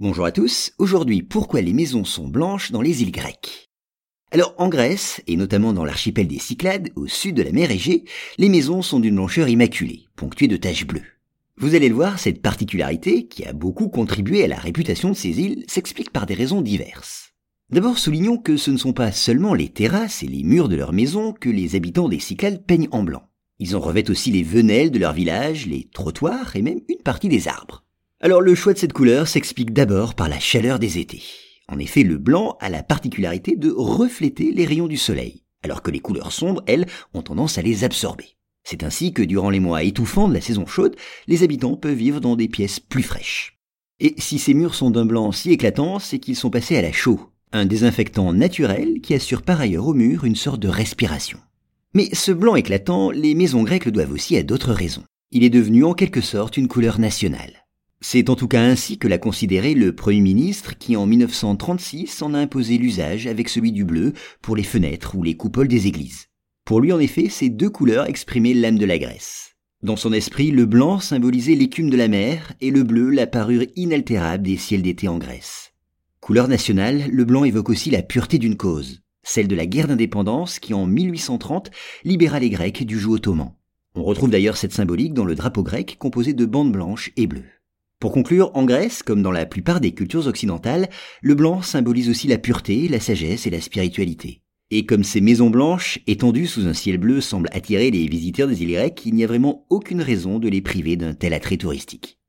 Bonjour à tous, aujourd'hui pourquoi les maisons sont blanches dans les îles grecques? Alors en Grèce, et notamment dans l'archipel des Cyclades, au sud de la mer Égée, les maisons sont d'une blancheur immaculée, ponctuée de taches bleues. Vous allez le voir, cette particularité, qui a beaucoup contribué à la réputation de ces îles, s'explique par des raisons diverses. D'abord soulignons que ce ne sont pas seulement les terrasses et les murs de leurs maisons que les habitants des Cyclades peignent en blanc. Ils en revêtent aussi les venelles de leur village, les trottoirs et même une partie des arbres. Alors le choix de cette couleur s'explique d'abord par la chaleur des étés. En effet, le blanc a la particularité de refléter les rayons du soleil, alors que les couleurs sombres, elles, ont tendance à les absorber. C'est ainsi que durant les mois étouffants de la saison chaude, les habitants peuvent vivre dans des pièces plus fraîches. Et si ces murs sont d'un blanc si éclatant, c'est qu'ils sont passés à la chaux, un désinfectant naturel qui assure par ailleurs aux murs une sorte de respiration. Mais ce blanc éclatant, les maisons grecques le doivent aussi à d'autres raisons. Il est devenu en quelque sorte une couleur nationale. C'est en tout cas ainsi que l'a considéré le Premier ministre qui en 1936 en a imposé l'usage avec celui du bleu pour les fenêtres ou les coupoles des églises. Pour lui en effet, ces deux couleurs exprimaient l'âme de la Grèce. Dans son esprit, le blanc symbolisait l'écume de la mer et le bleu la parure inaltérable des ciels d'été en Grèce. Couleur nationale, le blanc évoque aussi la pureté d'une cause, celle de la guerre d'indépendance qui en 1830 libéra les Grecs du joug ottoman. On retrouve d'ailleurs cette symbolique dans le drapeau grec composé de bandes blanches et bleues. Pour conclure, en Grèce, comme dans la plupart des cultures occidentales, le blanc symbolise aussi la pureté, la sagesse et la spiritualité. Et comme ces maisons blanches, étendues sous un ciel bleu, semblent attirer les visiteurs des îles grecques, il n'y a vraiment aucune raison de les priver d'un tel attrait touristique.